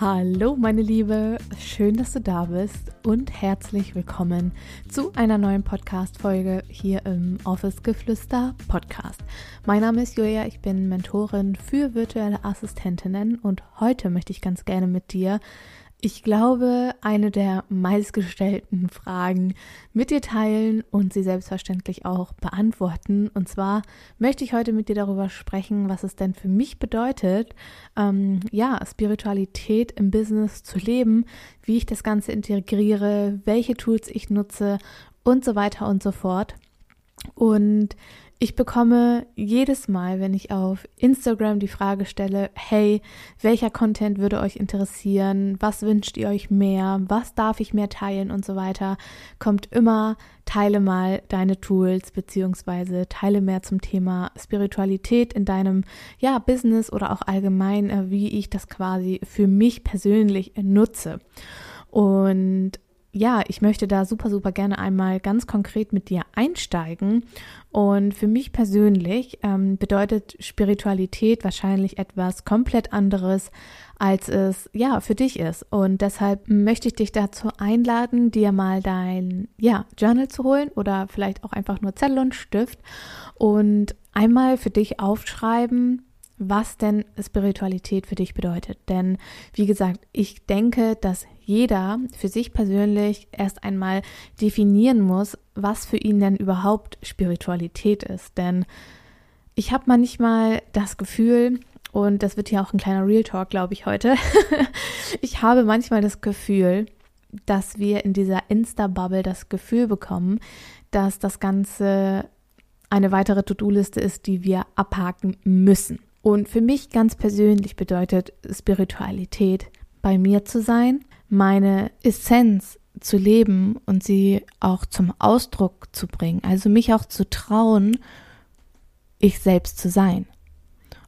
Hallo meine Liebe, schön, dass du da bist und herzlich willkommen zu einer neuen Podcast-Folge hier im Office Geflüster Podcast. Mein Name ist Julia, ich bin Mentorin für virtuelle Assistentinnen und heute möchte ich ganz gerne mit dir ich glaube, eine der meistgestellten Fragen mit dir teilen und sie selbstverständlich auch beantworten. Und zwar möchte ich heute mit dir darüber sprechen, was es denn für mich bedeutet, ähm, ja, Spiritualität im Business zu leben, wie ich das Ganze integriere, welche Tools ich nutze und so weiter und so fort. Und ich bekomme jedes Mal, wenn ich auf Instagram die Frage stelle, hey, welcher Content würde euch interessieren? Was wünscht ihr euch mehr? Was darf ich mehr teilen und so weiter, kommt immer, teile mal deine Tools beziehungsweise teile mehr zum Thema Spiritualität in deinem, ja, Business oder auch allgemein, äh, wie ich das quasi für mich persönlich nutze. Und ja, ich möchte da super, super gerne einmal ganz konkret mit dir einsteigen. Und für mich persönlich ähm, bedeutet Spiritualität wahrscheinlich etwas komplett anderes, als es ja für dich ist. Und deshalb möchte ich dich dazu einladen, dir mal dein ja, Journal zu holen oder vielleicht auch einfach nur Zettel und Stift und einmal für dich aufschreiben, was denn Spiritualität für dich bedeutet. Denn wie gesagt, ich denke, dass jeder für sich persönlich erst einmal definieren muss, was für ihn denn überhaupt Spiritualität ist. Denn ich habe manchmal das Gefühl, und das wird hier auch ein kleiner Real Talk, glaube ich, heute, ich habe manchmal das Gefühl, dass wir in dieser Insta-Bubble das Gefühl bekommen, dass das Ganze eine weitere To-Do-Liste ist, die wir abhaken müssen. Und für mich ganz persönlich bedeutet Spiritualität, bei mir zu sein, meine Essenz zu leben und sie auch zum Ausdruck zu bringen. Also mich auch zu trauen, ich selbst zu sein.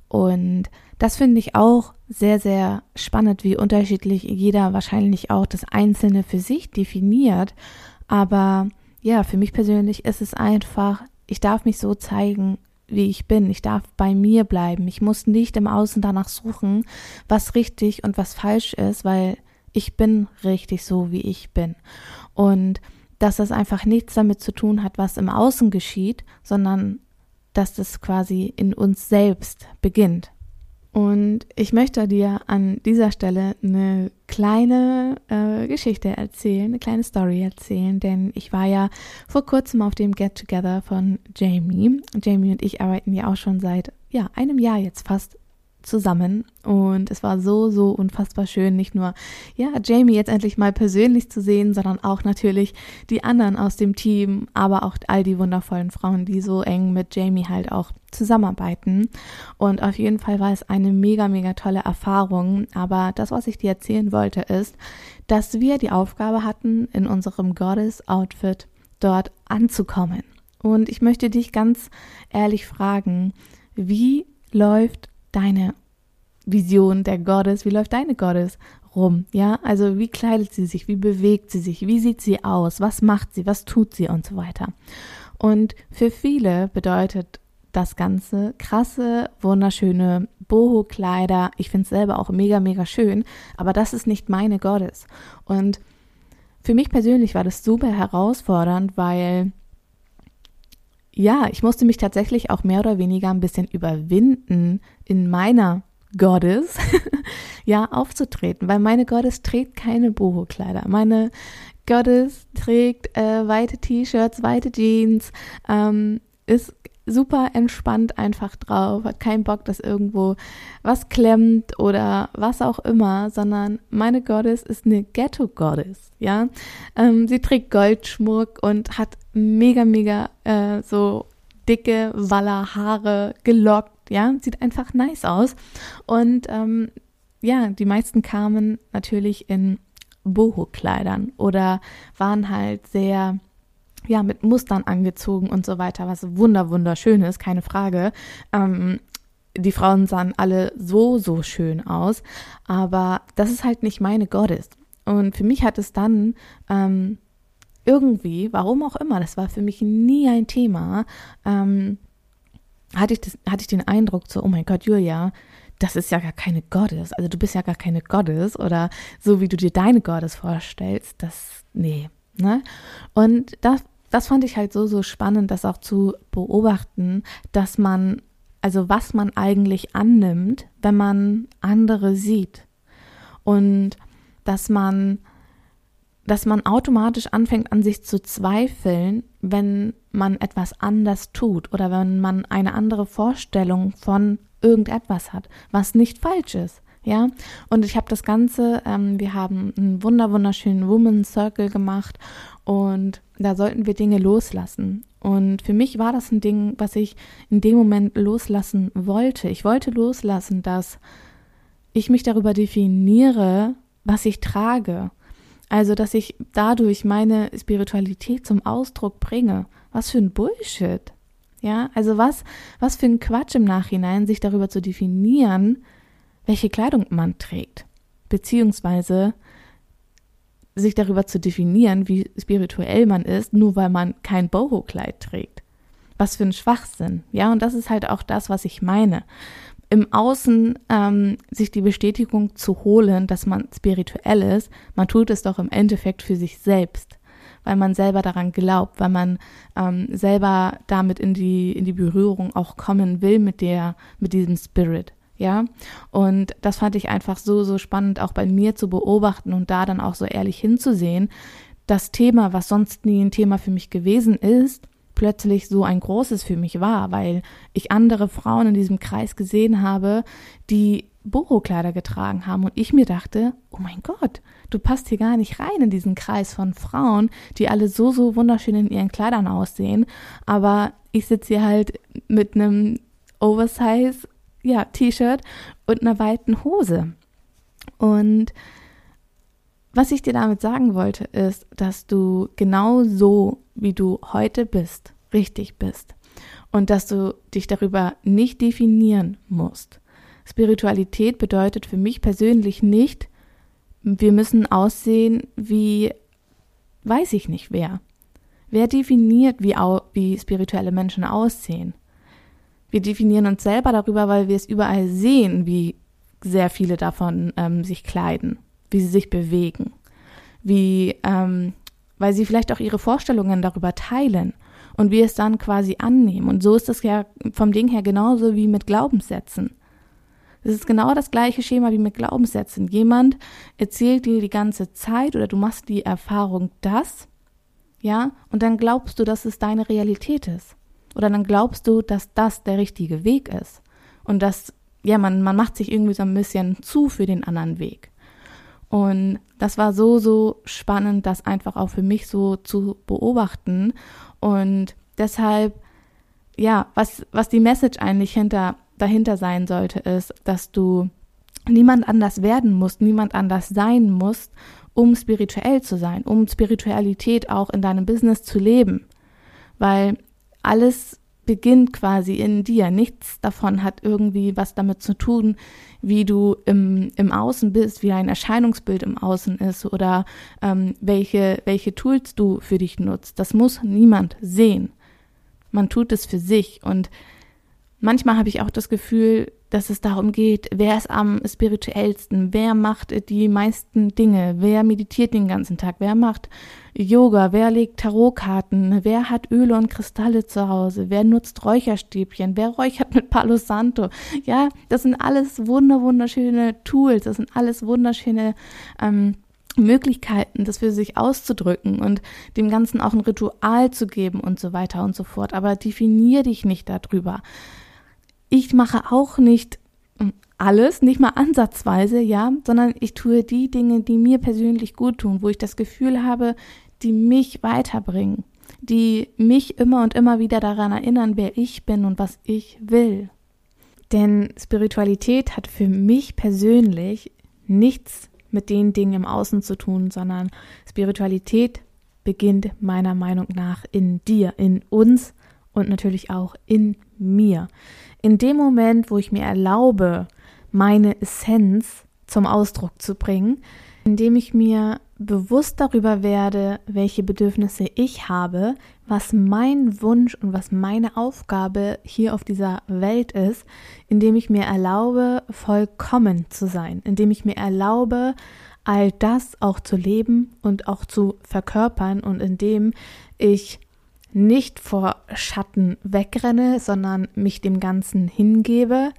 Und das finde ich auch sehr, sehr spannend, wie unterschiedlich jeder wahrscheinlich auch das Einzelne für sich definiert. Aber ja, für mich persönlich ist es einfach, ich darf mich so zeigen, wie ich bin. Ich darf bei mir bleiben. Ich muss nicht im Außen danach suchen, was richtig und was falsch ist, weil ich bin richtig so, wie ich bin. Und dass das einfach nichts damit zu tun hat, was im Außen geschieht, sondern dass das quasi in uns selbst beginnt. Und ich möchte dir an dieser Stelle eine kleine äh, Geschichte erzählen, eine kleine Story erzählen, denn ich war ja vor kurzem auf dem Get Together von Jamie. Jamie und ich arbeiten ja auch schon seit ja einem Jahr jetzt fast zusammen und es war so, so unfassbar schön, nicht nur, ja, Jamie jetzt endlich mal persönlich zu sehen, sondern auch natürlich die anderen aus dem Team, aber auch all die wundervollen Frauen, die so eng mit Jamie halt auch zusammenarbeiten. Und auf jeden Fall war es eine mega, mega tolle Erfahrung. Aber das, was ich dir erzählen wollte, ist, dass wir die Aufgabe hatten, in unserem Goddess-Outfit dort anzukommen. Und ich möchte dich ganz ehrlich fragen, wie läuft deine Vision der Goddess, wie läuft deine Goddess rum? Ja, also wie kleidet sie sich, wie bewegt sie sich, wie sieht sie aus, was macht sie, was tut sie und so weiter. Und für viele bedeutet das Ganze krasse, wunderschöne Boho-Kleider. Ich finde es selber auch mega, mega schön, aber das ist nicht meine Goddess. Und für mich persönlich war das super herausfordernd, weil ja, ich musste mich tatsächlich auch mehr oder weniger ein bisschen überwinden, in meiner Goddess ja aufzutreten, weil meine Goddess trägt keine Boho-Kleider. Meine Goddess trägt äh, weite T-Shirts, weite Jeans, ähm, ist super entspannt einfach drauf, hat keinen Bock, dass irgendwo was klemmt oder was auch immer, sondern meine Goddess ist eine Ghetto-Goddess, ja. Ähm, sie trägt Goldschmuck und hat mega, mega äh, so dicke Wallerhaare gelockt, ja, sieht einfach nice aus. Und ähm, ja, die meisten kamen natürlich in Boho-Kleidern oder waren halt sehr ja, mit Mustern angezogen und so weiter, was wunder, wunderschön ist, keine Frage. Ähm, die Frauen sahen alle so, so schön aus, aber das ist halt nicht meine Goddess. Und für mich hat es dann ähm, irgendwie, warum auch immer, das war für mich nie ein Thema, ähm, hatte ich, das, hatte ich den Eindruck so, oh mein Gott, Julia, das ist ja gar keine Goddess. Also du bist ja gar keine Goddess oder so wie du dir deine Goddess vorstellst, das, nee, ne? Und das, das fand ich halt so, so spannend, das auch zu beobachten, dass man, also was man eigentlich annimmt, wenn man andere sieht. Und dass man dass man automatisch anfängt an sich zu zweifeln, wenn man etwas anders tut oder wenn man eine andere Vorstellung von irgendetwas hat, was nicht falsch ist. Ja, und ich habe das Ganze, ähm, wir haben einen wunder wunderschönen Women's Circle gemacht und da sollten wir Dinge loslassen. Und für mich war das ein Ding, was ich in dem Moment loslassen wollte. Ich wollte loslassen, dass ich mich darüber definiere, was ich trage also, dass ich dadurch meine Spiritualität zum Ausdruck bringe. Was für ein Bullshit. Ja, also was, was für ein Quatsch im Nachhinein, sich darüber zu definieren, welche Kleidung man trägt. Beziehungsweise sich darüber zu definieren, wie spirituell man ist, nur weil man kein Boho-Kleid trägt. Was für ein Schwachsinn. Ja, und das ist halt auch das, was ich meine im Außen ähm, sich die Bestätigung zu holen, dass man spirituell ist, man tut es doch im Endeffekt für sich selbst, weil man selber daran glaubt, weil man ähm, selber damit in die in die Berührung auch kommen will mit der mit diesem Spirit. Ja, und das fand ich einfach so, so spannend, auch bei mir zu beobachten und da dann auch so ehrlich hinzusehen. Das Thema, was sonst nie ein Thema für mich gewesen ist, plötzlich so ein großes für mich war, weil ich andere Frauen in diesem Kreis gesehen habe, die Boho-Kleider getragen haben und ich mir dachte, oh mein Gott, du passt hier gar nicht rein in diesen Kreis von Frauen, die alle so, so wunderschön in ihren Kleidern aussehen, aber ich sitze hier halt mit einem Oversize, ja, T-Shirt und einer weiten Hose. Und was ich dir damit sagen wollte, ist, dass du genau so, wie du heute bist, richtig bist. Und dass du dich darüber nicht definieren musst. Spiritualität bedeutet für mich persönlich nicht, wir müssen aussehen wie, weiß ich nicht wer. Wer definiert, wie, wie spirituelle Menschen aussehen? Wir definieren uns selber darüber, weil wir es überall sehen, wie sehr viele davon ähm, sich kleiden wie sie sich bewegen, wie, ähm, weil sie vielleicht auch ihre Vorstellungen darüber teilen und wir es dann quasi annehmen. Und so ist das ja vom Ding her genauso wie mit Glaubenssätzen. Es ist genau das gleiche Schema wie mit Glaubenssätzen. Jemand erzählt dir die ganze Zeit oder du machst die Erfahrung das, ja, und dann glaubst du, dass es deine Realität ist. Oder dann glaubst du, dass das der richtige Weg ist. Und dass, ja, man, man macht sich irgendwie so ein bisschen zu für den anderen Weg. Und das war so, so spannend, das einfach auch für mich so zu beobachten. Und deshalb, ja, was, was die Message eigentlich hinter, dahinter sein sollte, ist, dass du niemand anders werden musst, niemand anders sein musst, um spirituell zu sein, um Spiritualität auch in deinem Business zu leben. Weil alles beginnt quasi in dir. Nichts davon hat irgendwie was damit zu tun, wie du im, im Außen bist, wie dein Erscheinungsbild im Außen ist oder ähm, welche, welche Tools du für dich nutzt. Das muss niemand sehen. Man tut es für sich und manchmal habe ich auch das Gefühl, dass es darum geht, wer ist am spirituellsten, wer macht die meisten Dinge, wer meditiert den ganzen Tag, wer macht Yoga, wer legt Tarotkarten, wer hat Öle und Kristalle zu Hause, wer nutzt Räucherstäbchen, wer räuchert mit Palo Santo. Ja, das sind alles wunder, wunderschöne Tools, das sind alles wunderschöne ähm, Möglichkeiten, das für sich auszudrücken und dem Ganzen auch ein Ritual zu geben und so weiter und so fort. Aber definier dich nicht darüber ich mache auch nicht hm, alles, nicht mal ansatzweise, ja, sondern ich tue die Dinge, die mir persönlich gut tun, wo ich das Gefühl habe, die mich weiterbringen, die mich immer und immer wieder daran erinnern, wer ich bin und was ich will. Denn Spiritualität hat für mich persönlich nichts mit den Dingen im Außen zu tun, sondern Spiritualität beginnt meiner Meinung nach in dir, in uns und natürlich auch in mir. In dem Moment, wo ich mir erlaube, meine Essenz zum Ausdruck zu bringen, indem ich mir bewusst darüber werde, welche Bedürfnisse ich habe, was mein Wunsch und was meine Aufgabe hier auf dieser Welt ist, indem ich mir erlaube, vollkommen zu sein, indem ich mir erlaube, all das auch zu leben und auch zu verkörpern und indem ich nicht vor Schatten wegrenne, sondern mich dem Ganzen hingebe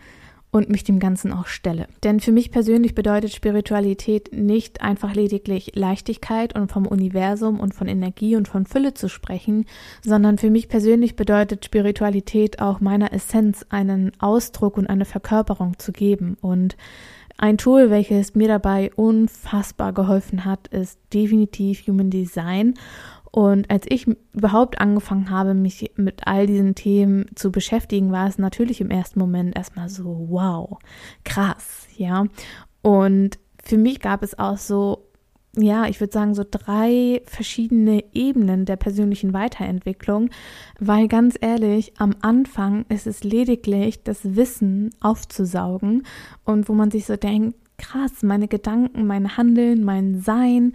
und mich dem Ganzen auch stelle. Denn für mich persönlich bedeutet Spiritualität nicht einfach lediglich Leichtigkeit und vom Universum und von Energie und von Fülle zu sprechen, sondern für mich persönlich bedeutet Spiritualität auch meiner Essenz einen Ausdruck und eine Verkörperung zu geben. Und ein Tool, welches mir dabei unfassbar geholfen hat, ist definitiv Human Design. Und als ich überhaupt angefangen habe, mich mit all diesen Themen zu beschäftigen, war es natürlich im ersten Moment erstmal so, wow, krass, ja. Und für mich gab es auch so, ja, ich würde sagen, so drei verschiedene Ebenen der persönlichen Weiterentwicklung, weil ganz ehrlich, am Anfang ist es lediglich das Wissen aufzusaugen und wo man sich so denkt, krass, meine Gedanken, mein Handeln, mein Sein,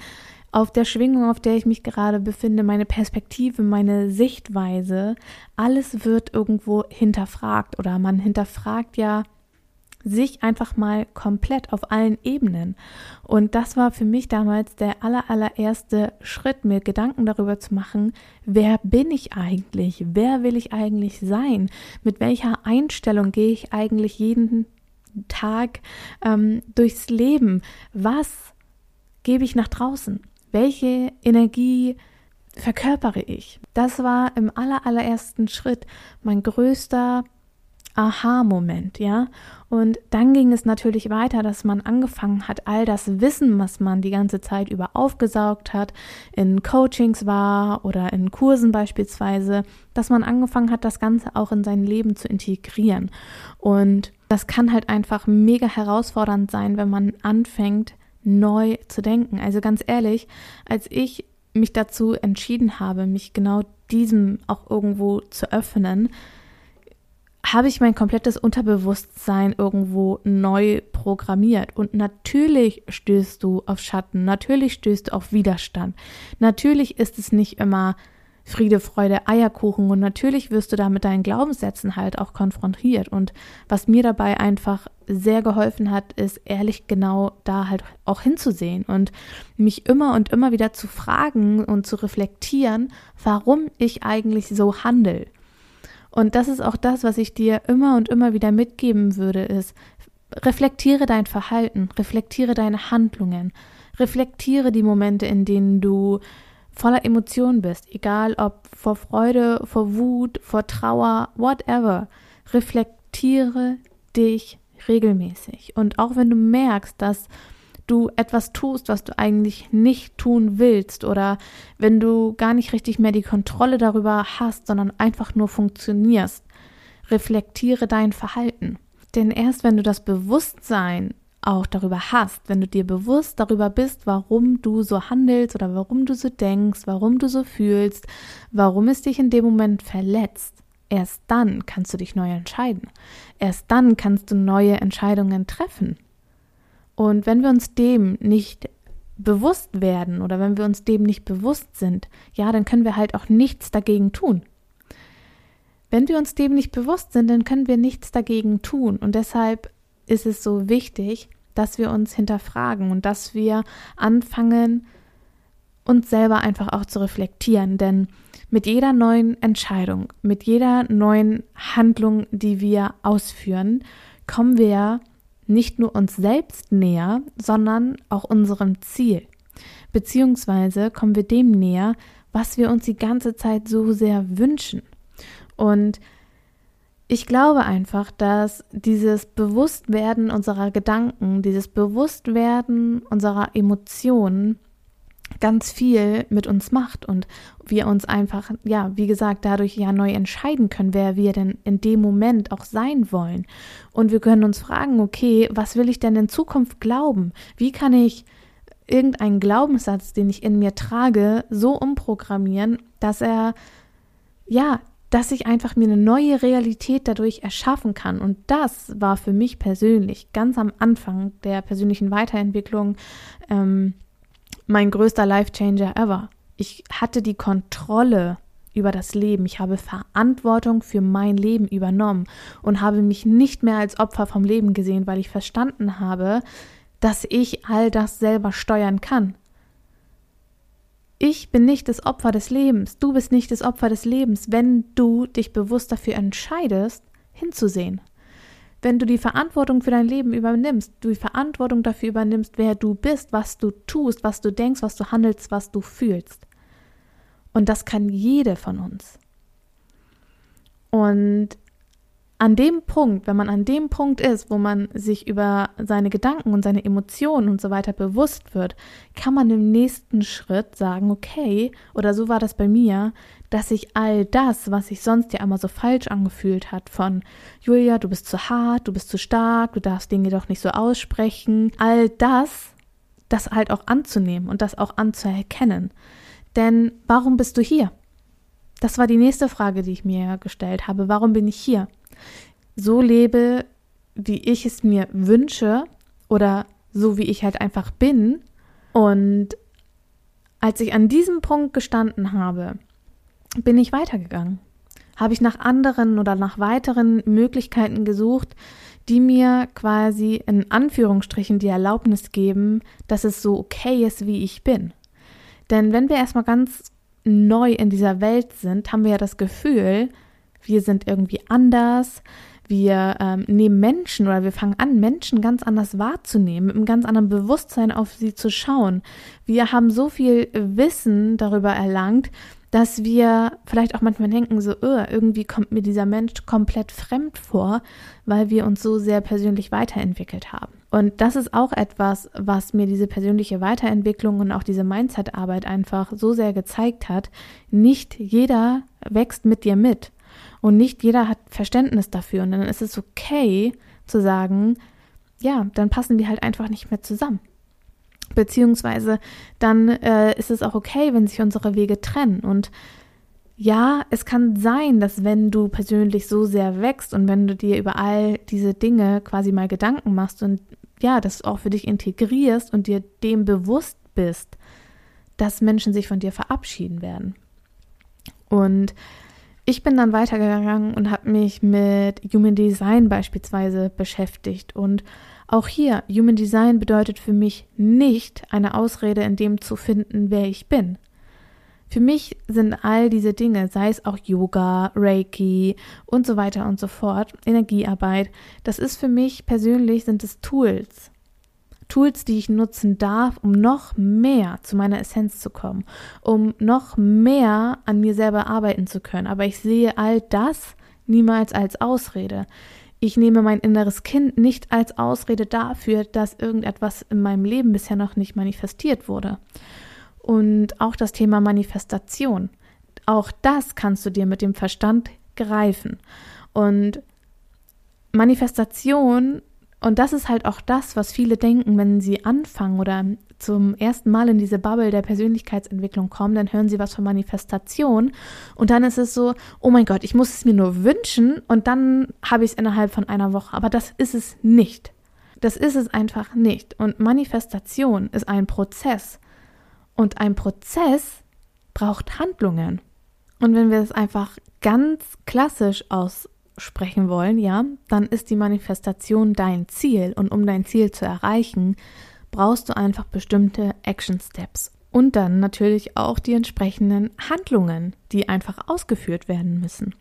auf der Schwingung, auf der ich mich gerade befinde, meine Perspektive, meine Sichtweise, alles wird irgendwo hinterfragt oder man hinterfragt ja sich einfach mal komplett auf allen Ebenen. Und das war für mich damals der aller, allererste Schritt, mir Gedanken darüber zu machen, wer bin ich eigentlich? Wer will ich eigentlich sein? Mit welcher Einstellung gehe ich eigentlich jeden Tag ähm, durchs Leben? Was gebe ich nach draußen? Welche Energie verkörpere ich? Das war im aller, allerersten Schritt mein größter Aha-Moment, ja. Und dann ging es natürlich weiter, dass man angefangen hat, all das Wissen, was man die ganze Zeit über aufgesaugt hat, in Coachings war oder in Kursen beispielsweise, dass man angefangen hat, das Ganze auch in sein Leben zu integrieren. Und das kann halt einfach mega herausfordernd sein, wenn man anfängt, neu zu denken. Also ganz ehrlich, als ich mich dazu entschieden habe, mich genau diesem auch irgendwo zu öffnen, habe ich mein komplettes Unterbewusstsein irgendwo neu programmiert. Und natürlich stößt du auf Schatten, natürlich stößt du auf Widerstand. Natürlich ist es nicht immer Friede, Freude, Eierkuchen und natürlich wirst du da mit deinen Glaubenssätzen halt auch konfrontiert. Und was mir dabei einfach sehr geholfen hat, ist ehrlich genau da halt auch hinzusehen und mich immer und immer wieder zu fragen und zu reflektieren, warum ich eigentlich so handle. Und das ist auch das, was ich dir immer und immer wieder mitgeben würde, ist, reflektiere dein Verhalten, reflektiere deine Handlungen, reflektiere die Momente, in denen du voller Emotionen bist, egal ob vor Freude, vor Wut, vor Trauer, whatever, reflektiere dich regelmäßig. Und auch wenn du merkst, dass du etwas tust, was du eigentlich nicht tun willst oder wenn du gar nicht richtig mehr die Kontrolle darüber hast, sondern einfach nur funktionierst, reflektiere dein Verhalten. Denn erst wenn du das Bewusstsein auch darüber hast, wenn du dir bewusst darüber bist, warum du so handelst oder warum du so denkst, warum du so fühlst, warum es dich in dem Moment verletzt, erst dann kannst du dich neu entscheiden. Erst dann kannst du neue Entscheidungen treffen. Und wenn wir uns dem nicht bewusst werden oder wenn wir uns dem nicht bewusst sind, ja, dann können wir halt auch nichts dagegen tun. Wenn wir uns dem nicht bewusst sind, dann können wir nichts dagegen tun. Und deshalb ist es so wichtig, dass wir uns hinterfragen und dass wir anfangen, uns selber einfach auch zu reflektieren. Denn mit jeder neuen Entscheidung, mit jeder neuen Handlung, die wir ausführen, kommen wir nicht nur uns selbst näher, sondern auch unserem Ziel. Beziehungsweise kommen wir dem näher, was wir uns die ganze Zeit so sehr wünschen. Und ich glaube einfach, dass dieses Bewusstwerden unserer Gedanken, dieses Bewusstwerden unserer Emotionen ganz viel mit uns macht und wir uns einfach, ja, wie gesagt, dadurch ja neu entscheiden können, wer wir denn in dem Moment auch sein wollen. Und wir können uns fragen, okay, was will ich denn in Zukunft glauben? Wie kann ich irgendeinen Glaubenssatz, den ich in mir trage, so umprogrammieren, dass er, ja, dass ich einfach mir eine neue Realität dadurch erschaffen kann. Und das war für mich persönlich ganz am Anfang der persönlichen Weiterentwicklung ähm, mein größter Life-Changer ever. Ich hatte die Kontrolle über das Leben. Ich habe Verantwortung für mein Leben übernommen und habe mich nicht mehr als Opfer vom Leben gesehen, weil ich verstanden habe, dass ich all das selber steuern kann. Ich bin nicht das Opfer des Lebens, du bist nicht das Opfer des Lebens, wenn du dich bewusst dafür entscheidest, hinzusehen. Wenn du die Verantwortung für dein Leben übernimmst, du die Verantwortung dafür übernimmst, wer du bist, was du tust, was du denkst, was du handelst, was du fühlst. Und das kann jede von uns. Und an dem Punkt, wenn man an dem Punkt ist, wo man sich über seine Gedanken und seine Emotionen und so weiter bewusst wird, kann man im nächsten Schritt sagen, okay, oder so war das bei mir, dass ich all das, was sich sonst ja immer so falsch angefühlt hat, von Julia, du bist zu hart, du bist zu stark, du darfst Dinge doch nicht so aussprechen, all das, das halt auch anzunehmen und das auch anzuerkennen. Denn warum bist du hier? Das war die nächste Frage, die ich mir gestellt habe. Warum bin ich hier? So lebe, wie ich es mir wünsche oder so wie ich halt einfach bin. Und als ich an diesem Punkt gestanden habe, bin ich weitergegangen. Habe ich nach anderen oder nach weiteren Möglichkeiten gesucht, die mir quasi in Anführungsstrichen die Erlaubnis geben, dass es so okay ist, wie ich bin. Denn wenn wir erstmal ganz neu in dieser Welt sind, haben wir ja das Gefühl, wir sind irgendwie anders, wir ähm, nehmen Menschen oder wir fangen an, Menschen ganz anders wahrzunehmen, mit einem ganz anderen Bewusstsein auf sie zu schauen. Wir haben so viel Wissen darüber erlangt, dass wir vielleicht auch manchmal denken, so, oh, irgendwie kommt mir dieser Mensch komplett fremd vor, weil wir uns so sehr persönlich weiterentwickelt haben. Und das ist auch etwas, was mir diese persönliche Weiterentwicklung und auch diese Mindset-Arbeit einfach so sehr gezeigt hat. Nicht jeder wächst mit dir mit und nicht jeder hat Verständnis dafür. Und dann ist es okay zu sagen, ja, dann passen wir halt einfach nicht mehr zusammen. Beziehungsweise dann äh, ist es auch okay, wenn sich unsere Wege trennen. Und ja, es kann sein, dass wenn du persönlich so sehr wächst und wenn du dir über all diese Dinge quasi mal Gedanken machst und ja, das auch für dich integrierst und dir dem bewusst bist, dass Menschen sich von dir verabschieden werden. Und ich bin dann weitergegangen und habe mich mit Human Design beispielsweise beschäftigt und auch hier, Human Design bedeutet für mich nicht eine Ausrede in dem zu finden, wer ich bin. Für mich sind all diese Dinge, sei es auch Yoga, Reiki und so weiter und so fort, Energiearbeit, das ist für mich persönlich sind es Tools. Tools, die ich nutzen darf, um noch mehr zu meiner Essenz zu kommen, um noch mehr an mir selber arbeiten zu können. Aber ich sehe all das niemals als Ausrede. Ich nehme mein inneres Kind nicht als Ausrede dafür, dass irgendetwas in meinem Leben bisher noch nicht manifestiert wurde. Und auch das Thema Manifestation. Auch das kannst du dir mit dem Verstand greifen. Und Manifestation, und das ist halt auch das, was viele denken, wenn sie anfangen oder zum ersten Mal in diese Bubble der Persönlichkeitsentwicklung kommen, dann hören sie was von Manifestation und dann ist es so, oh mein Gott, ich muss es mir nur wünschen und dann habe ich es innerhalb von einer Woche. Aber das ist es nicht. Das ist es einfach nicht. Und Manifestation ist ein Prozess. Und ein Prozess braucht Handlungen. Und wenn wir es einfach ganz klassisch aussprechen wollen, ja, dann ist die Manifestation dein Ziel. Und um dein Ziel zu erreichen, brauchst du einfach bestimmte Action Steps und dann natürlich auch die entsprechenden Handlungen, die einfach ausgeführt werden müssen.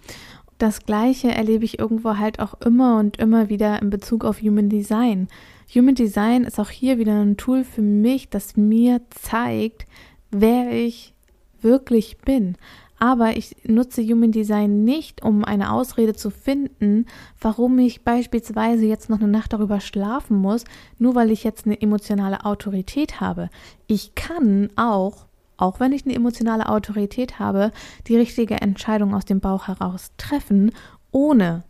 Das gleiche erlebe ich irgendwo halt auch immer und immer wieder in Bezug auf Human Design. Human Design ist auch hier wieder ein Tool für mich, das mir zeigt, wer ich wirklich bin aber ich nutze Human Design nicht, um eine Ausrede zu finden, warum ich beispielsweise jetzt noch eine Nacht darüber schlafen muss, nur weil ich jetzt eine emotionale Autorität habe. Ich kann auch, auch wenn ich eine emotionale Autorität habe, die richtige Entscheidung aus dem Bauch heraus treffen, ohne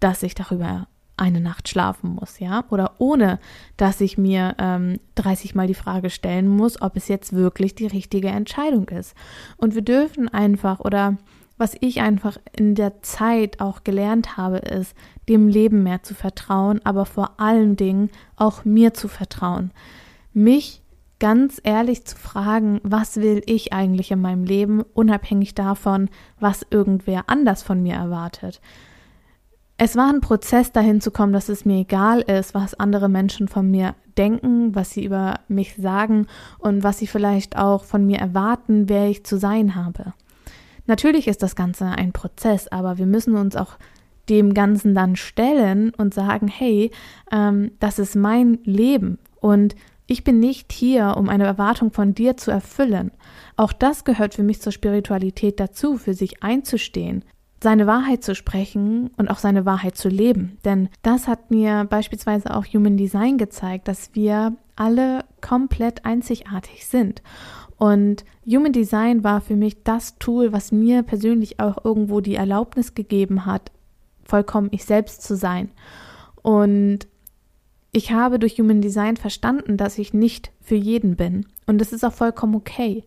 dass ich darüber eine Nacht schlafen muss, ja, oder ohne, dass ich mir ähm, 30 Mal die Frage stellen muss, ob es jetzt wirklich die richtige Entscheidung ist. Und wir dürfen einfach oder was ich einfach in der Zeit auch gelernt habe, ist, dem Leben mehr zu vertrauen, aber vor allen Dingen auch mir zu vertrauen. Mich ganz ehrlich zu fragen, was will ich eigentlich in meinem Leben, unabhängig davon, was irgendwer anders von mir erwartet. Es war ein Prozess dahin zu kommen, dass es mir egal ist, was andere Menschen von mir denken, was sie über mich sagen und was sie vielleicht auch von mir erwarten, wer ich zu sein habe. Natürlich ist das Ganze ein Prozess, aber wir müssen uns auch dem Ganzen dann stellen und sagen, hey, ähm, das ist mein Leben und ich bin nicht hier, um eine Erwartung von dir zu erfüllen. Auch das gehört für mich zur Spiritualität dazu, für sich einzustehen, seine Wahrheit zu sprechen und auch seine Wahrheit zu leben. Denn das hat mir beispielsweise auch Human Design gezeigt, dass wir alle komplett einzigartig sind. Und Human Design war für mich das Tool, was mir persönlich auch irgendwo die Erlaubnis gegeben hat, vollkommen ich selbst zu sein. Und ich habe durch Human Design verstanden, dass ich nicht für jeden bin. Und das ist auch vollkommen okay.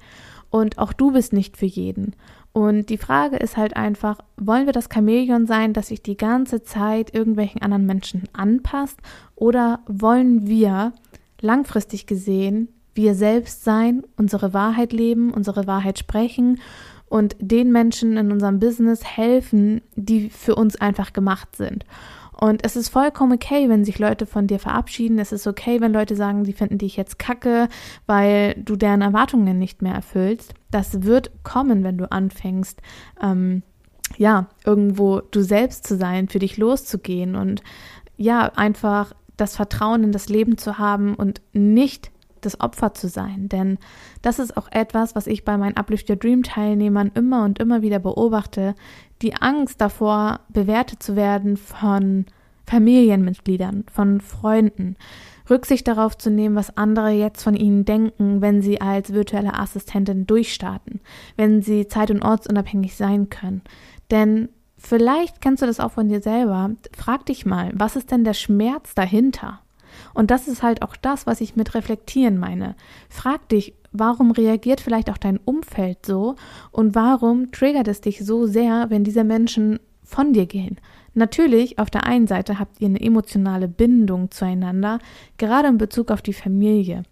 Und auch du bist nicht für jeden. Und die Frage ist halt einfach, wollen wir das Chamäleon sein, das sich die ganze Zeit irgendwelchen anderen Menschen anpasst? Oder wollen wir langfristig gesehen wir selbst sein, unsere Wahrheit leben, unsere Wahrheit sprechen und den Menschen in unserem Business helfen, die für uns einfach gemacht sind. Und es ist vollkommen okay, wenn sich Leute von dir verabschieden. Es ist okay, wenn Leute sagen, sie finden dich jetzt kacke, weil du deren Erwartungen nicht mehr erfüllst. Das wird kommen, wenn du anfängst, ähm, ja, irgendwo du selbst zu sein, für dich loszugehen und ja, einfach das Vertrauen in das Leben zu haben und nicht das Opfer zu sein. Denn das ist auch etwas, was ich bei meinen Uplift Your Dream Teilnehmern immer und immer wieder beobachte. Die Angst davor, bewertet zu werden von Familienmitgliedern, von Freunden. Rücksicht darauf zu nehmen, was andere jetzt von ihnen denken, wenn sie als virtuelle Assistentin durchstarten, wenn sie zeit- und ortsunabhängig sein können. Denn vielleicht kennst du das auch von dir selber. Frag dich mal, was ist denn der Schmerz dahinter? Und das ist halt auch das, was ich mit reflektieren meine. Frag dich, warum reagiert vielleicht auch dein Umfeld so und warum triggert es dich so sehr, wenn diese Menschen von dir gehen. Natürlich, auf der einen Seite habt ihr eine emotionale Bindung zueinander, gerade in Bezug auf die Familie.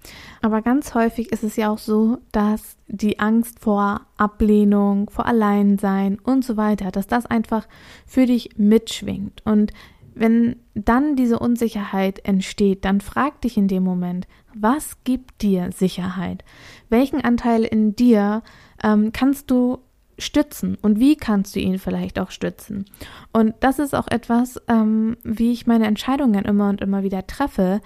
Aber ganz häufig ist es ja auch so, dass die Angst vor Ablehnung, vor Alleinsein und so weiter, dass das einfach für dich mitschwingt. Und wenn dann diese Unsicherheit entsteht, dann frag dich in dem Moment, was gibt dir Sicherheit? Welchen Anteil in dir ähm, kannst du stützen und wie kannst du ihn vielleicht auch stützen? Und das ist auch etwas, ähm, wie ich meine Entscheidungen immer und immer wieder treffe.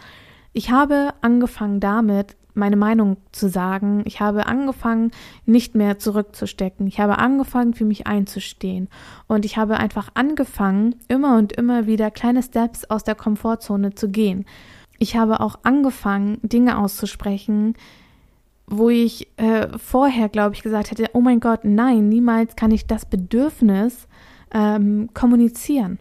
Ich habe angefangen damit, meine Meinung zu sagen. Ich habe angefangen, nicht mehr zurückzustecken. Ich habe angefangen, für mich einzustehen. Und ich habe einfach angefangen, immer und immer wieder kleine Steps aus der Komfortzone zu gehen. Ich habe auch angefangen, Dinge auszusprechen, wo ich äh, vorher, glaube ich, gesagt hätte, oh mein Gott, nein, niemals kann ich das Bedürfnis ähm, kommunizieren.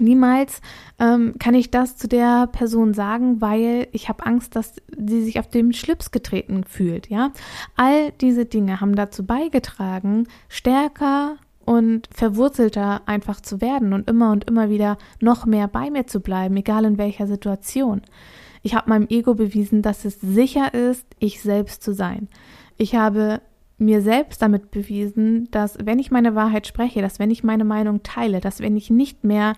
Niemals ähm, kann ich das zu der Person sagen, weil ich habe Angst, dass sie sich auf dem Schlips getreten fühlt. Ja, all diese Dinge haben dazu beigetragen, stärker und verwurzelter einfach zu werden und immer und immer wieder noch mehr bei mir zu bleiben, egal in welcher Situation. Ich habe meinem Ego bewiesen, dass es sicher ist, ich selbst zu sein. Ich habe mir selbst damit bewiesen, dass wenn ich meine Wahrheit spreche, dass wenn ich meine Meinung teile, dass wenn ich nicht mehr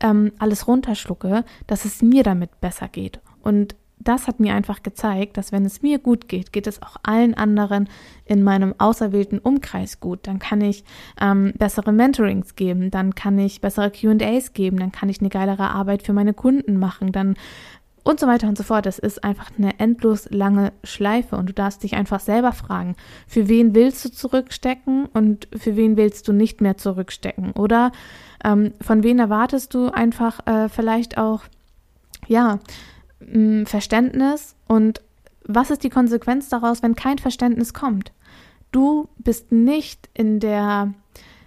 ähm, alles runterschlucke, dass es mir damit besser geht. Und das hat mir einfach gezeigt, dass wenn es mir gut geht, geht es auch allen anderen in meinem auserwählten Umkreis gut. Dann kann ich ähm, bessere Mentorings geben, dann kann ich bessere QAs geben, dann kann ich eine geilere Arbeit für meine Kunden machen, dann und so weiter und so fort. Das ist einfach eine endlos lange Schleife und du darfst dich einfach selber fragen, für wen willst du zurückstecken und für wen willst du nicht mehr zurückstecken? Oder ähm, von wen erwartest du einfach äh, vielleicht auch, ja, Verständnis und was ist die Konsequenz daraus, wenn kein Verständnis kommt? Du bist nicht in der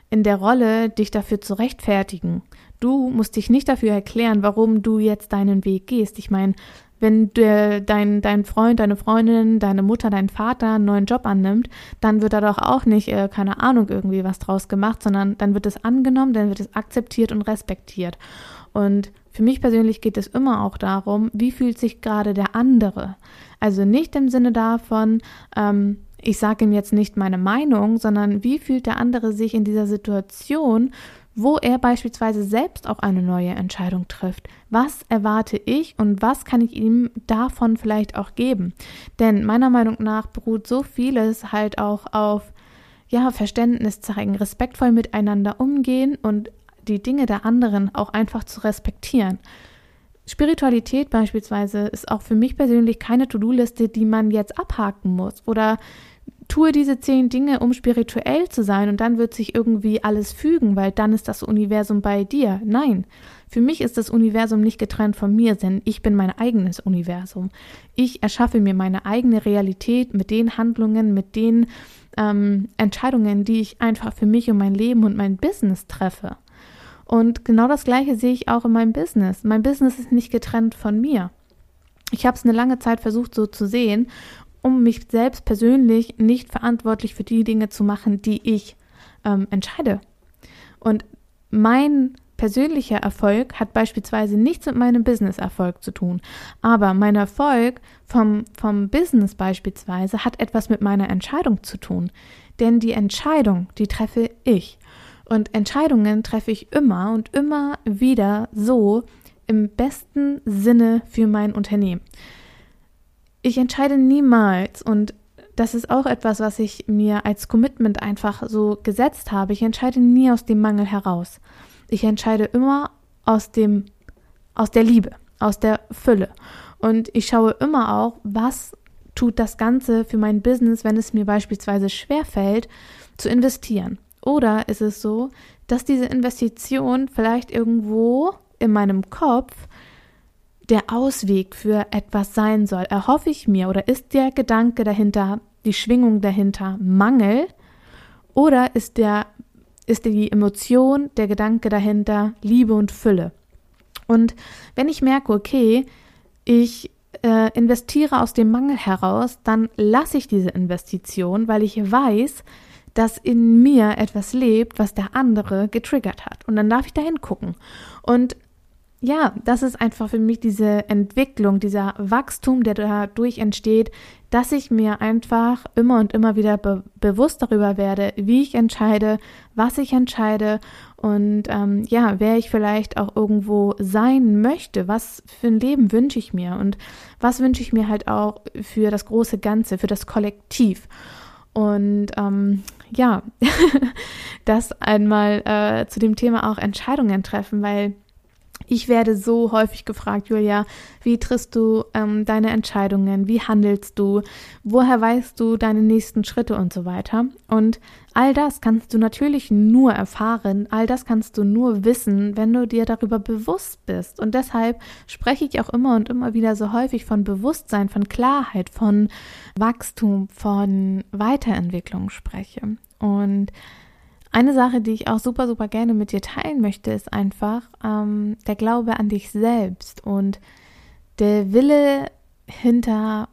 in der Rolle, dich dafür zu rechtfertigen. Du musst dich nicht dafür erklären, warum du jetzt deinen Weg gehst. Ich meine, wenn der, dein, dein Freund, deine Freundin, deine Mutter, dein Vater einen neuen Job annimmt, dann wird da doch auch nicht, äh, keine Ahnung, irgendwie was draus gemacht, sondern dann wird es angenommen, dann wird es akzeptiert und respektiert. Und für mich persönlich geht es immer auch darum, wie fühlt sich gerade der andere. Also nicht im Sinne davon, ähm, ich sage ihm jetzt nicht meine Meinung, sondern wie fühlt der andere sich in dieser Situation wo er beispielsweise selbst auch eine neue Entscheidung trifft. Was erwarte ich und was kann ich ihm davon vielleicht auch geben? Denn meiner Meinung nach beruht so vieles halt auch auf ja, Verständnis zeigen, respektvoll miteinander umgehen und die Dinge der anderen auch einfach zu respektieren. Spiritualität beispielsweise ist auch für mich persönlich keine To-Do-Liste, die man jetzt abhaken muss oder tue diese zehn Dinge, um spirituell zu sein und dann wird sich irgendwie alles fügen, weil dann ist das Universum bei dir. Nein, für mich ist das Universum nicht getrennt von mir, denn ich bin mein eigenes Universum. Ich erschaffe mir meine eigene Realität mit den Handlungen, mit den ähm, Entscheidungen, die ich einfach für mich und mein Leben und mein Business treffe. Und genau das Gleiche sehe ich auch in meinem Business. Mein Business ist nicht getrennt von mir. Ich habe es eine lange Zeit versucht so zu sehen um mich selbst persönlich nicht verantwortlich für die Dinge zu machen, die ich ähm, entscheide. Und mein persönlicher Erfolg hat beispielsweise nichts mit meinem Business-Erfolg zu tun. Aber mein Erfolg vom, vom Business beispielsweise hat etwas mit meiner Entscheidung zu tun. Denn die Entscheidung, die treffe ich. Und Entscheidungen treffe ich immer und immer wieder so im besten Sinne für mein Unternehmen ich entscheide niemals und das ist auch etwas, was ich mir als Commitment einfach so gesetzt habe. Ich entscheide nie aus dem Mangel heraus. Ich entscheide immer aus dem, aus der Liebe, aus der Fülle. Und ich schaue immer auch, was tut das Ganze für mein Business, wenn es mir beispielsweise schwerfällt, zu investieren. Oder ist es so, dass diese Investition vielleicht irgendwo in meinem Kopf der Ausweg für etwas sein soll. Erhoffe ich mir oder ist der Gedanke dahinter, die Schwingung dahinter Mangel oder ist der ist die Emotion, der Gedanke dahinter Liebe und Fülle? Und wenn ich merke, okay, ich äh, investiere aus dem Mangel heraus, dann lasse ich diese Investition, weil ich weiß, dass in mir etwas lebt, was der andere getriggert hat. Und dann darf ich da hingucken. Und ja, das ist einfach für mich diese Entwicklung, dieser Wachstum, der dadurch entsteht, dass ich mir einfach immer und immer wieder be bewusst darüber werde, wie ich entscheide, was ich entscheide und ähm, ja, wer ich vielleicht auch irgendwo sein möchte, was für ein Leben wünsche ich mir und was wünsche ich mir halt auch für das große Ganze, für das Kollektiv. Und ähm, ja, das einmal äh, zu dem Thema auch Entscheidungen treffen, weil ich werde so häufig gefragt, Julia, wie triffst du ähm, deine Entscheidungen? Wie handelst du? Woher weißt du deine nächsten Schritte und so weiter? Und all das kannst du natürlich nur erfahren, all das kannst du nur wissen, wenn du dir darüber bewusst bist. Und deshalb spreche ich auch immer und immer wieder so häufig von Bewusstsein, von Klarheit, von Wachstum, von Weiterentwicklung spreche. Und eine Sache, die ich auch super, super gerne mit dir teilen möchte, ist einfach ähm, der Glaube an dich selbst und der Wille hinter,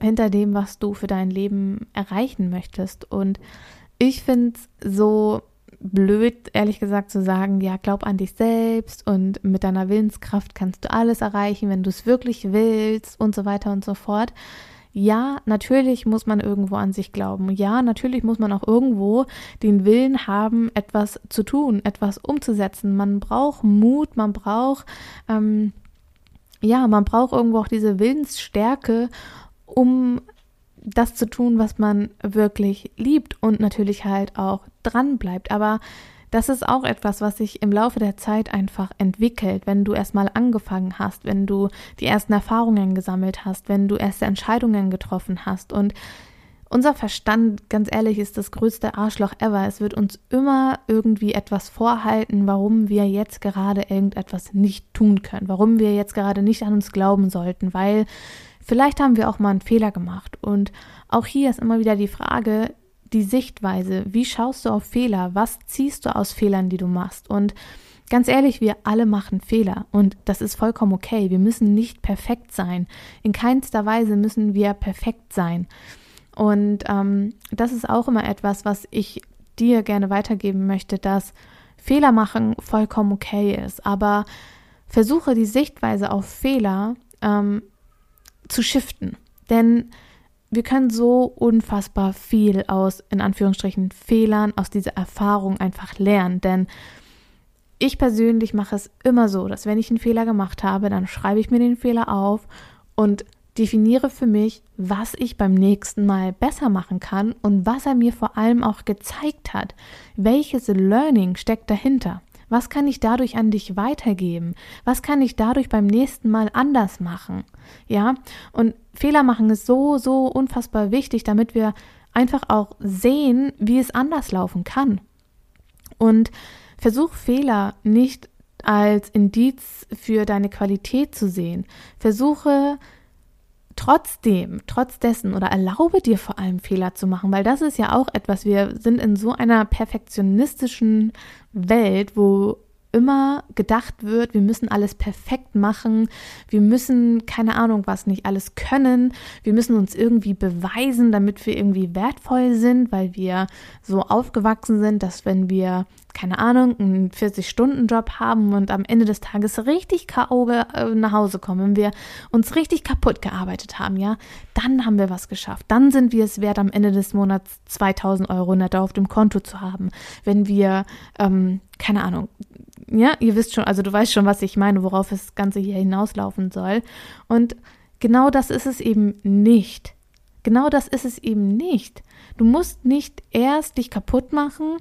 hinter dem, was du für dein Leben erreichen möchtest. Und ich finde es so blöd, ehrlich gesagt, zu sagen, ja, glaub an dich selbst und mit deiner Willenskraft kannst du alles erreichen, wenn du es wirklich willst und so weiter und so fort ja, natürlich muss man irgendwo an sich glauben. Ja, natürlich muss man auch irgendwo den Willen haben, etwas zu tun, etwas umzusetzen. Man braucht Mut, man braucht, ähm, ja, man braucht irgendwo auch diese Willensstärke, um das zu tun, was man wirklich liebt und natürlich halt auch dran bleibt. Aber das ist auch etwas, was sich im Laufe der Zeit einfach entwickelt, wenn du erstmal angefangen hast, wenn du die ersten Erfahrungen gesammelt hast, wenn du erste Entscheidungen getroffen hast. Und unser Verstand, ganz ehrlich, ist das größte Arschloch ever. Es wird uns immer irgendwie etwas vorhalten, warum wir jetzt gerade irgendetwas nicht tun können, warum wir jetzt gerade nicht an uns glauben sollten, weil vielleicht haben wir auch mal einen Fehler gemacht. Und auch hier ist immer wieder die Frage, die Sichtweise. Wie schaust du auf Fehler? Was ziehst du aus Fehlern, die du machst? Und ganz ehrlich, wir alle machen Fehler und das ist vollkommen okay. Wir müssen nicht perfekt sein. In keinster Weise müssen wir perfekt sein. Und ähm, das ist auch immer etwas, was ich dir gerne weitergeben möchte, dass Fehler machen vollkommen okay ist. Aber versuche die Sichtweise auf Fehler ähm, zu shiften. Denn wir können so unfassbar viel aus, in Anführungsstrichen, Fehlern, aus dieser Erfahrung einfach lernen. Denn ich persönlich mache es immer so, dass wenn ich einen Fehler gemacht habe, dann schreibe ich mir den Fehler auf und definiere für mich, was ich beim nächsten Mal besser machen kann und was er mir vor allem auch gezeigt hat. Welches Learning steckt dahinter? Was kann ich dadurch an dich weitergeben? Was kann ich dadurch beim nächsten Mal anders machen? Ja, und Fehler machen ist so, so unfassbar wichtig, damit wir einfach auch sehen, wie es anders laufen kann. Und versuch Fehler nicht als Indiz für deine Qualität zu sehen. Versuche trotzdem, trotz dessen oder erlaube dir vor allem Fehler zu machen, weil das ist ja auch etwas, wir sind in so einer perfektionistischen Welt, wo immer gedacht wird, wir müssen alles perfekt machen, wir müssen keine Ahnung was nicht alles können, wir müssen uns irgendwie beweisen, damit wir irgendwie wertvoll sind, weil wir so aufgewachsen sind, dass wenn wir keine Ahnung, einen 40-Stunden-Job haben und am Ende des Tages richtig K.O. Äh, nach Hause kommen, wenn wir uns richtig kaputt gearbeitet haben, ja, dann haben wir was geschafft. Dann sind wir es wert, am Ende des Monats 2000 Euro netto auf dem Konto zu haben. Wenn wir, ähm, keine Ahnung, ja, ihr wisst schon, also du weißt schon, was ich meine, worauf das Ganze hier hinauslaufen soll. Und genau das ist es eben nicht. Genau das ist es eben nicht. Du musst nicht erst dich kaputt machen,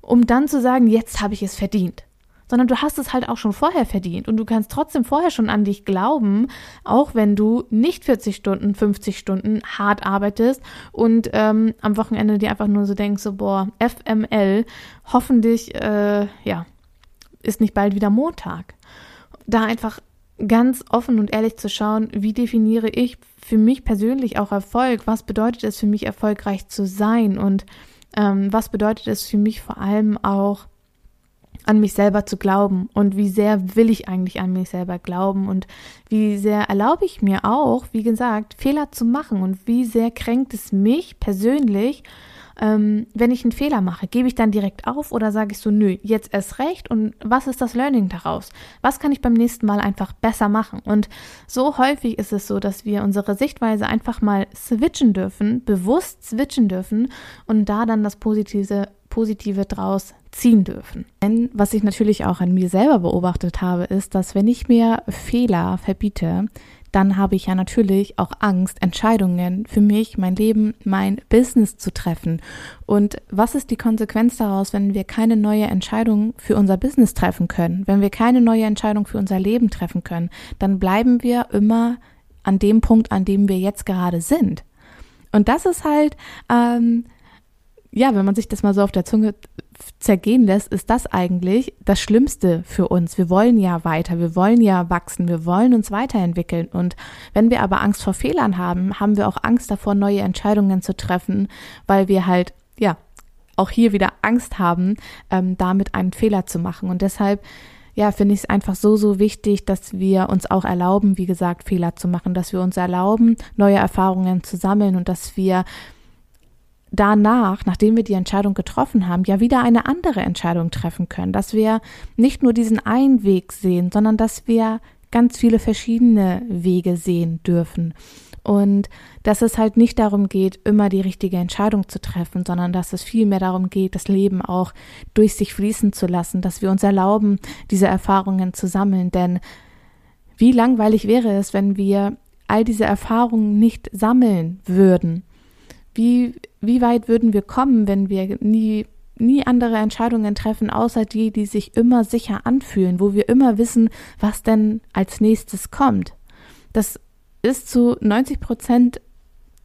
um dann zu sagen, jetzt habe ich es verdient. Sondern du hast es halt auch schon vorher verdient und du kannst trotzdem vorher schon an dich glauben, auch wenn du nicht 40 Stunden, 50 Stunden hart arbeitest und ähm, am Wochenende dir einfach nur so denkst, so boah, FML, hoffentlich, äh, ja, ist nicht bald wieder Montag. Da einfach ganz offen und ehrlich zu schauen, wie definiere ich für mich persönlich auch Erfolg? Was bedeutet es für mich, erfolgreich zu sein? Und ähm, was bedeutet es für mich vor allem auch, an mich selber zu glauben? Und wie sehr will ich eigentlich an mich selber glauben? Und wie sehr erlaube ich mir auch, wie gesagt, Fehler zu machen? Und wie sehr kränkt es mich persönlich? Ähm, wenn ich einen Fehler mache, gebe ich dann direkt auf oder sage ich so, nö, jetzt erst recht und was ist das Learning daraus? Was kann ich beim nächsten Mal einfach besser machen? Und so häufig ist es so, dass wir unsere Sichtweise einfach mal switchen dürfen, bewusst switchen dürfen und da dann das Positive, Positive draus ziehen dürfen. Denn was ich natürlich auch an mir selber beobachtet habe, ist, dass wenn ich mir Fehler verbiete, dann habe ich ja natürlich auch Angst, Entscheidungen für mich, mein Leben, mein Business zu treffen. Und was ist die Konsequenz daraus, wenn wir keine neue Entscheidung für unser Business treffen können, wenn wir keine neue Entscheidung für unser Leben treffen können? Dann bleiben wir immer an dem Punkt, an dem wir jetzt gerade sind. Und das ist halt, ähm, ja, wenn man sich das mal so auf der Zunge zergehen lässt, ist das eigentlich das Schlimmste für uns. Wir wollen ja weiter, wir wollen ja wachsen, wir wollen uns weiterentwickeln. Und wenn wir aber Angst vor Fehlern haben, haben wir auch Angst davor, neue Entscheidungen zu treffen, weil wir halt, ja, auch hier wieder Angst haben, ähm, damit einen Fehler zu machen. Und deshalb, ja, finde ich es einfach so, so wichtig, dass wir uns auch erlauben, wie gesagt, Fehler zu machen, dass wir uns erlauben, neue Erfahrungen zu sammeln und dass wir danach, nachdem wir die Entscheidung getroffen haben, ja wieder eine andere Entscheidung treffen können, dass wir nicht nur diesen einen Weg sehen, sondern dass wir ganz viele verschiedene Wege sehen dürfen. Und dass es halt nicht darum geht, immer die richtige Entscheidung zu treffen, sondern dass es vielmehr darum geht, das Leben auch durch sich fließen zu lassen, dass wir uns erlauben, diese Erfahrungen zu sammeln. Denn wie langweilig wäre es, wenn wir all diese Erfahrungen nicht sammeln würden? Wie, wie weit würden wir kommen, wenn wir nie, nie andere Entscheidungen treffen, außer die, die sich immer sicher anfühlen, wo wir immer wissen, was denn als nächstes kommt? Das ist zu 90 Prozent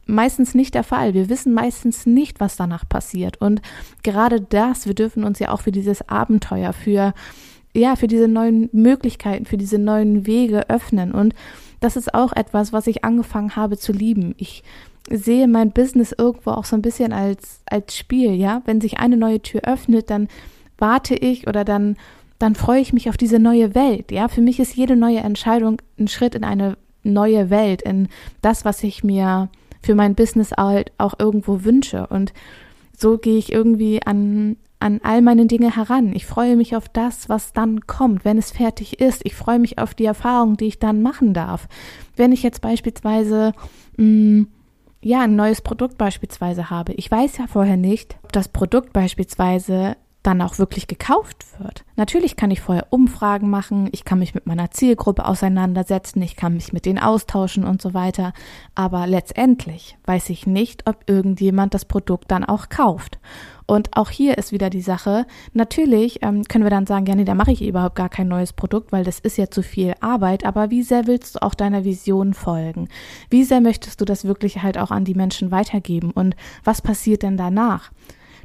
meistens nicht der Fall. Wir wissen meistens nicht, was danach passiert. Und gerade das, wir dürfen uns ja auch für dieses Abenteuer, für, ja, für diese neuen Möglichkeiten, für diese neuen Wege öffnen. Und das ist auch etwas, was ich angefangen habe zu lieben. Ich sehe mein Business irgendwo auch so ein bisschen als, als Spiel, ja. Wenn sich eine neue Tür öffnet, dann warte ich oder dann dann freue ich mich auf diese neue Welt. Ja, für mich ist jede neue Entscheidung ein Schritt in eine neue Welt, in das, was ich mir für mein Business halt auch irgendwo wünsche. Und so gehe ich irgendwie an, an all meine Dinge heran. Ich freue mich auf das, was dann kommt, wenn es fertig ist. Ich freue mich auf die Erfahrung, die ich dann machen darf. Wenn ich jetzt beispielsweise mh, mm, ja, ein neues Produkt beispielsweise habe. Ich weiß ja vorher nicht, ob das Produkt beispielsweise dann auch wirklich gekauft wird. Natürlich kann ich vorher Umfragen machen, ich kann mich mit meiner Zielgruppe auseinandersetzen, ich kann mich mit denen austauschen und so weiter, aber letztendlich weiß ich nicht, ob irgendjemand das Produkt dann auch kauft. Und auch hier ist wieder die Sache, natürlich ähm, können wir dann sagen, ja, nee, da mache ich überhaupt gar kein neues Produkt, weil das ist ja zu viel Arbeit, aber wie sehr willst du auch deiner Vision folgen? Wie sehr möchtest du das wirklich halt auch an die Menschen weitergeben? Und was passiert denn danach?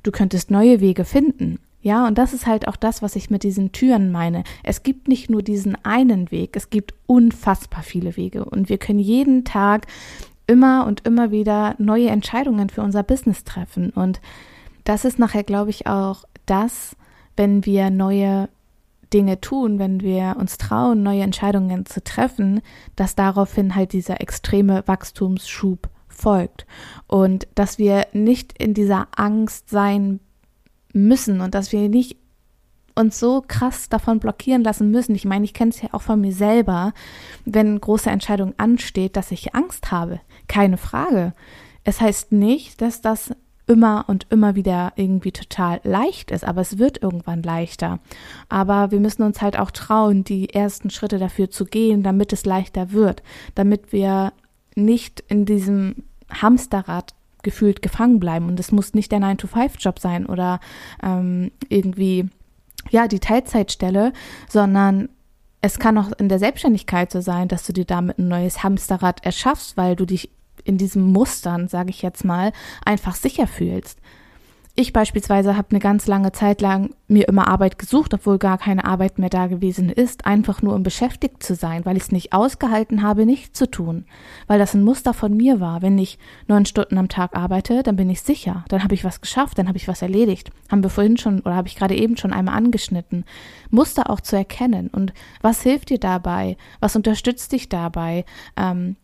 Du könntest neue Wege finden. Ja, und das ist halt auch das, was ich mit diesen Türen meine. Es gibt nicht nur diesen einen Weg, es gibt unfassbar viele Wege und wir können jeden Tag immer und immer wieder neue Entscheidungen für unser Business treffen und das ist nachher, glaube ich, auch das, wenn wir neue Dinge tun, wenn wir uns trauen, neue Entscheidungen zu treffen, dass daraufhin halt dieser extreme Wachstumsschub folgt und dass wir nicht in dieser Angst sein müssen und dass wir nicht uns so krass davon blockieren lassen müssen. Ich meine, ich kenne es ja auch von mir selber, wenn große Entscheidung ansteht, dass ich Angst habe. Keine Frage. Es heißt nicht, dass das immer und immer wieder irgendwie total leicht ist, aber es wird irgendwann leichter. Aber wir müssen uns halt auch trauen, die ersten Schritte dafür zu gehen, damit es leichter wird, damit wir nicht in diesem Hamsterrad gefühlt gefangen bleiben. Und es muss nicht der 9-to-5-Job sein oder ähm, irgendwie, ja, die Teilzeitstelle, sondern es kann auch in der Selbstständigkeit so sein, dass du dir damit ein neues Hamsterrad erschaffst, weil du dich in diesen Mustern, sage ich jetzt mal, einfach sicher fühlst. Ich beispielsweise habe eine ganz lange Zeit lang mir immer Arbeit gesucht, obwohl gar keine Arbeit mehr da gewesen ist, einfach nur um beschäftigt zu sein, weil ich es nicht ausgehalten habe, nichts zu tun, weil das ein Muster von mir war. Wenn ich neun Stunden am Tag arbeite, dann bin ich sicher, dann habe ich was geschafft, dann habe ich was erledigt. Haben wir vorhin schon oder habe ich gerade eben schon einmal angeschnitten. Muster auch zu erkennen und was hilft dir dabei? Was unterstützt dich dabei? Ähm,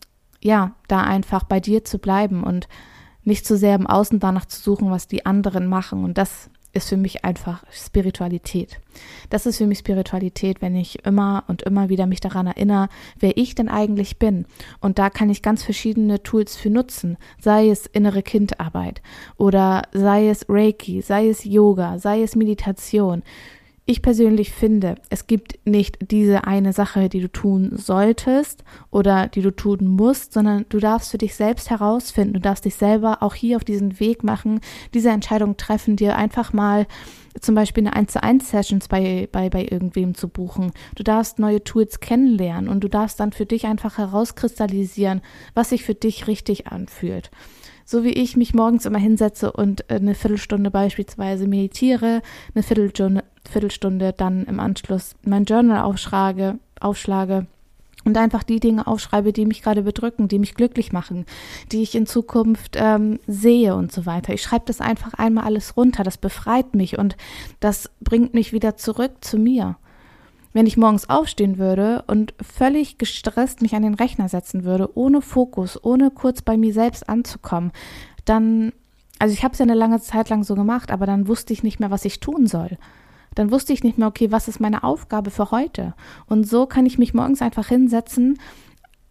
ja, da einfach bei dir zu bleiben und nicht zu sehr im Außen danach zu suchen, was die anderen machen. Und das ist für mich einfach Spiritualität. Das ist für mich Spiritualität, wenn ich immer und immer wieder mich daran erinnere, wer ich denn eigentlich bin. Und da kann ich ganz verschiedene Tools für nutzen, sei es innere Kindarbeit oder sei es Reiki, sei es Yoga, sei es Meditation. Ich persönlich finde, es gibt nicht diese eine Sache, die du tun solltest oder die du tun musst, sondern du darfst für dich selbst herausfinden, du darfst dich selber auch hier auf diesen Weg machen, diese Entscheidung treffen, dir einfach mal zum Beispiel eine 1 zu 1 Sessions bei, bei, bei irgendwem zu buchen. Du darfst neue Tools kennenlernen und du darfst dann für dich einfach herauskristallisieren, was sich für dich richtig anfühlt so wie ich mich morgens immer hinsetze und eine Viertelstunde beispielsweise meditiere, eine Viertelstunde, Viertelstunde dann im Anschluss mein Journal aufschlage, aufschlage und einfach die Dinge aufschreibe, die mich gerade bedrücken, die mich glücklich machen, die ich in Zukunft ähm, sehe und so weiter. Ich schreibe das einfach einmal alles runter, das befreit mich und das bringt mich wieder zurück zu mir. Wenn ich morgens aufstehen würde und völlig gestresst mich an den Rechner setzen würde, ohne Fokus, ohne kurz bei mir selbst anzukommen, dann, also ich habe es ja eine lange Zeit lang so gemacht, aber dann wusste ich nicht mehr, was ich tun soll dann wusste ich nicht mehr, okay, was ist meine Aufgabe für heute? Und so kann ich mich morgens einfach hinsetzen,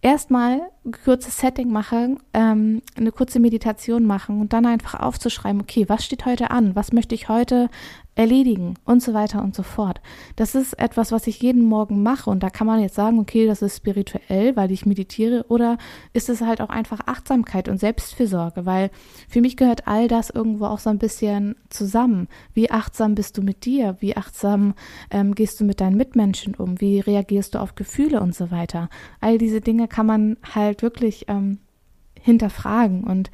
erstmal kurzes Setting machen, ähm, eine kurze Meditation machen und dann einfach aufzuschreiben, okay, was steht heute an? Was möchte ich heute erledigen und so weiter und so fort. Das ist etwas, was ich jeden Morgen mache und da kann man jetzt sagen, okay, das ist spirituell, weil ich meditiere oder ist es halt auch einfach Achtsamkeit und Selbstfürsorge, weil für mich gehört all das irgendwo auch so ein bisschen zusammen. Wie achtsam bist du mit dir? Wie achtsam ähm, gehst du mit deinen Mitmenschen um? Wie reagierst du auf Gefühle und so weiter? All diese Dinge kann man halt wirklich ähm, hinterfragen und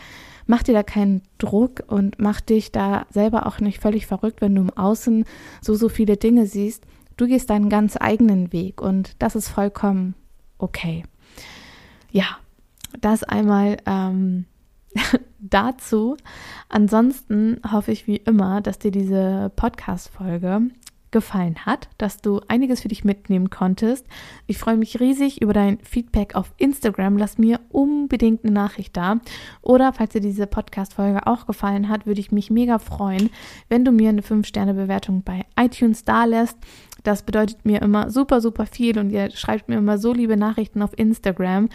mach dir da keinen Druck und mach dich da selber auch nicht völlig verrückt, wenn du im Außen so, so viele Dinge siehst. Du gehst deinen ganz eigenen Weg und das ist vollkommen okay. Ja, das einmal ähm, dazu. Ansonsten hoffe ich wie immer, dass dir diese Podcast-Folge gefallen hat, dass du einiges für dich mitnehmen konntest. Ich freue mich riesig über dein Feedback auf Instagram. Lass mir unbedingt eine Nachricht da. Oder falls dir diese Podcast-Folge auch gefallen hat, würde ich mich mega freuen, wenn du mir eine 5-Sterne-Bewertung bei iTunes da lässt. Das bedeutet mir immer super, super viel und ihr schreibt mir immer so liebe Nachrichten auf Instagram.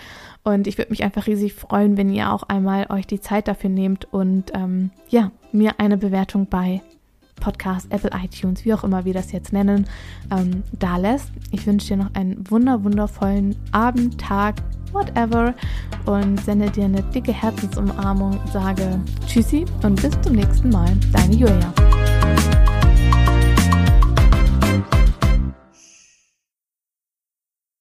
Und ich würde mich einfach riesig freuen, wenn ihr auch einmal euch die Zeit dafür nehmt und ähm, ja, mir eine Bewertung bei Podcast, Apple iTunes, wie auch immer wir das jetzt nennen, ähm, da lässt. Ich wünsche dir noch einen wunder, wundervollen Abend, Tag, whatever und sende dir eine dicke Herzensumarmung, sage Tschüssi und bis zum nächsten Mal. Deine Julia.